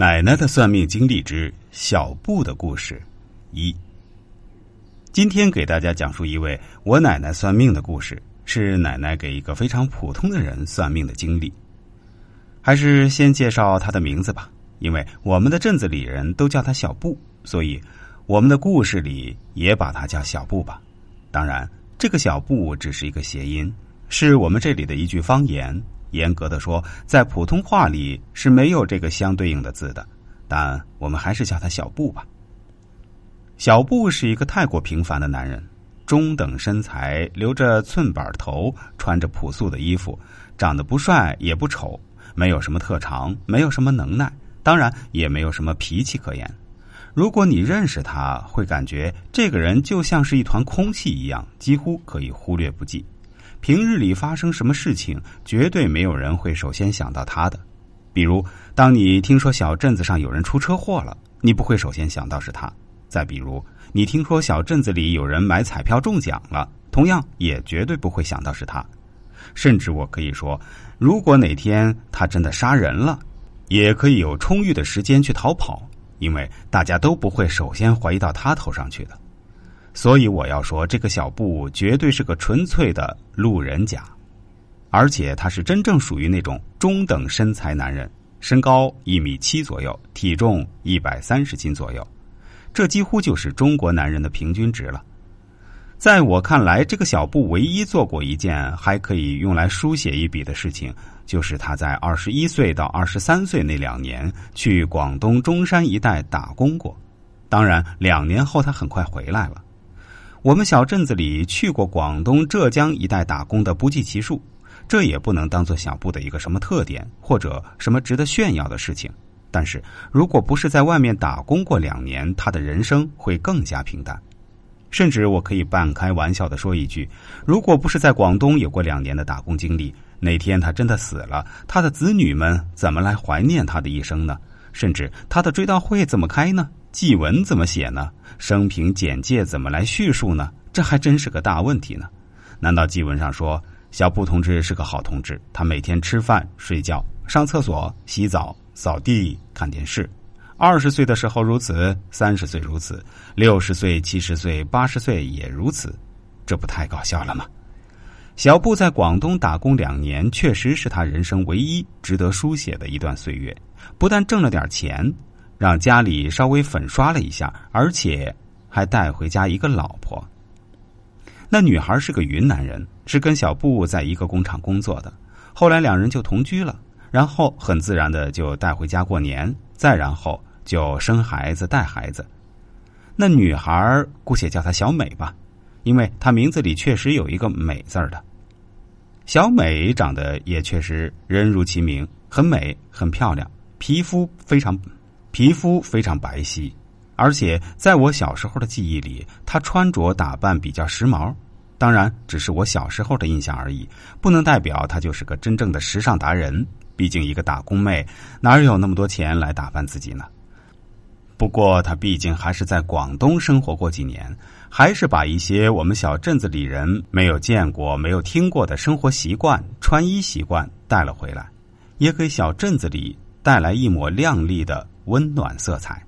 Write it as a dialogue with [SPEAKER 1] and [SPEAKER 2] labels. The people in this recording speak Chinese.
[SPEAKER 1] 奶奶的算命经历之小布的故事一。今天给大家讲述一位我奶奶算命的故事，是奶奶给一个非常普通的人算命的经历。还是先介绍他的名字吧，因为我们的镇子里人都叫他小布，所以我们的故事里也把他叫小布吧。当然，这个小布只是一个谐音，是我们这里的一句方言。严格的说，在普通话里是没有这个相对应的字的，但我们还是叫他小布吧。小布是一个太过平凡的男人，中等身材，留着寸板头，穿着朴素的衣服，长得不帅也不丑，没有什么特长，没有什么能耐，当然也没有什么脾气可言。如果你认识他，会感觉这个人就像是一团空气一样，几乎可以忽略不计。平日里发生什么事情，绝对没有人会首先想到他的。比如，当你听说小镇子上有人出车祸了，你不会首先想到是他；再比如，你听说小镇子里有人买彩票中奖了，同样也绝对不会想到是他。甚至我可以说，如果哪天他真的杀人了，也可以有充裕的时间去逃跑，因为大家都不会首先怀疑到他头上去的。所以我要说，这个小布绝对是个纯粹的路人甲，而且他是真正属于那种中等身材男人，身高一米七左右，体重一百三十斤左右，这几乎就是中国男人的平均值了。在我看来，这个小布唯一做过一件还可以用来书写一笔的事情，就是他在二十一岁到二十三岁那两年去广东中山一带打工过。当然，两年后他很快回来了。我们小镇子里去过广东、浙江一带打工的不计其数，这也不能当做小布的一个什么特点或者什么值得炫耀的事情。但是，如果不是在外面打工过两年，他的人生会更加平淡。甚至我可以半开玩笑的说一句：如果不是在广东有过两年的打工经历，哪天他真的死了，他的子女们怎么来怀念他的一生呢？甚至他的追悼会怎么开呢？祭文怎么写呢？生平简介怎么来叙述呢？这还真是个大问题呢。难道祭文上说小布同志是个好同志？他每天吃饭、睡觉、上厕所、洗澡、扫地、看电视。二十岁的时候如此，三十岁如此，六十岁、七十岁、八十岁也如此。这不太搞笑了吗？小布在广东打工两年，确实是他人生唯一值得书写的一段岁月。不但挣了点钱。让家里稍微粉刷了一下，而且还带回家一个老婆。那女孩是个云南人，是跟小布在一个工厂工作的。后来两人就同居了，然后很自然的就带回家过年，再然后就生孩子带孩子。那女孩姑且叫她小美吧，因为她名字里确实有一个“美”字的。小美长得也确实人如其名，很美，很漂亮，皮肤非常。皮肤非常白皙，而且在我小时候的记忆里，她穿着打扮比较时髦。当然，只是我小时候的印象而已，不能代表她就是个真正的时尚达人。毕竟，一个打工妹哪有那么多钱来打扮自己呢？不过，她毕竟还是在广东生活过几年，还是把一些我们小镇子里人没有见过、没有听过的生活习惯、穿衣习惯带了回来，也给小镇子里带来一抹亮丽的。温暖色彩。